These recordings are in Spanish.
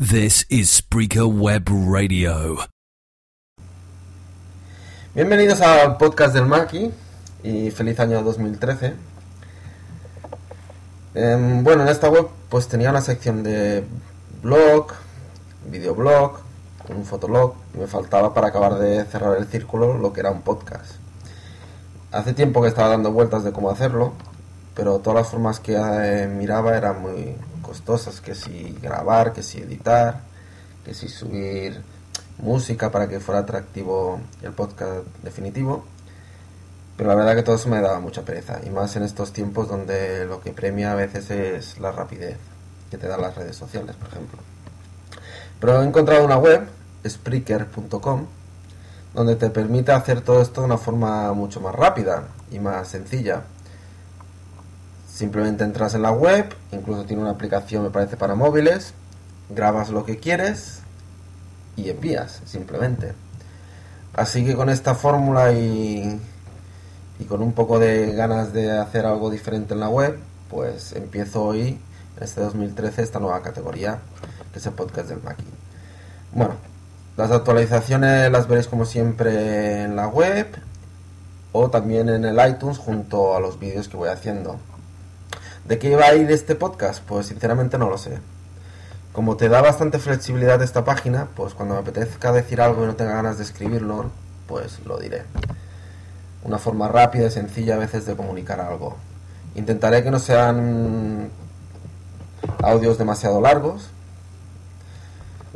This is Spreaker Web Radio. Bienvenidos al podcast del Maki y feliz año 2013. Em, bueno, en esta web pues tenía una sección de blog, videoblog, un fotolog y me faltaba para acabar de cerrar el círculo lo que era un podcast. Hace tiempo que estaba dando vueltas de cómo hacerlo, pero todas las formas que eh, miraba eran muy costosas, que si grabar, que si editar, que si subir música para que fuera atractivo el podcast definitivo. Pero la verdad que todo eso me daba mucha pereza, y más en estos tiempos donde lo que premia a veces es la rapidez que te dan las redes sociales, por ejemplo. Pero he encontrado una web, Spreaker.com, donde te permite hacer todo esto de una forma mucho más rápida y más sencilla. Simplemente entras en la web, incluso tiene una aplicación me parece para móviles, grabas lo que quieres y envías simplemente. Así que con esta fórmula y, y con un poco de ganas de hacer algo diferente en la web, pues empiezo hoy, en este 2013, esta nueva categoría, que es el podcast del Maki. Bueno, las actualizaciones las veréis como siempre en la web o también en el iTunes junto a los vídeos que voy haciendo. ¿De qué va a ir este podcast? Pues sinceramente no lo sé. Como te da bastante flexibilidad esta página, pues cuando me apetezca decir algo y no tenga ganas de escribirlo, pues lo diré. Una forma rápida y sencilla a veces de comunicar algo. Intentaré que no sean audios demasiado largos.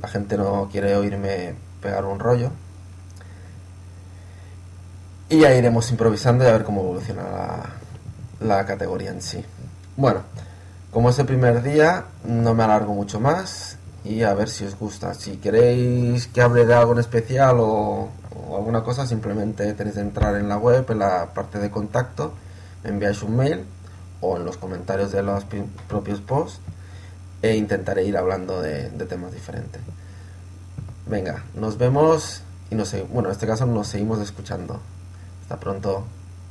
La gente no quiere oírme pegar un rollo. Y ya iremos improvisando y a ver cómo evoluciona la, la categoría en sí. Bueno, como es el primer día, no me alargo mucho más y a ver si os gusta. Si queréis que hable de algo en especial o, alguna cosa, simplemente tenéis que entrar en la web, en la parte de contacto, me enviáis un mail o en los comentarios de los propios posts e intentaré ir hablando de, de temas diferentes. Venga, nos vemos y nos, bueno, en este caso nos seguimos escuchando. Hasta pronto.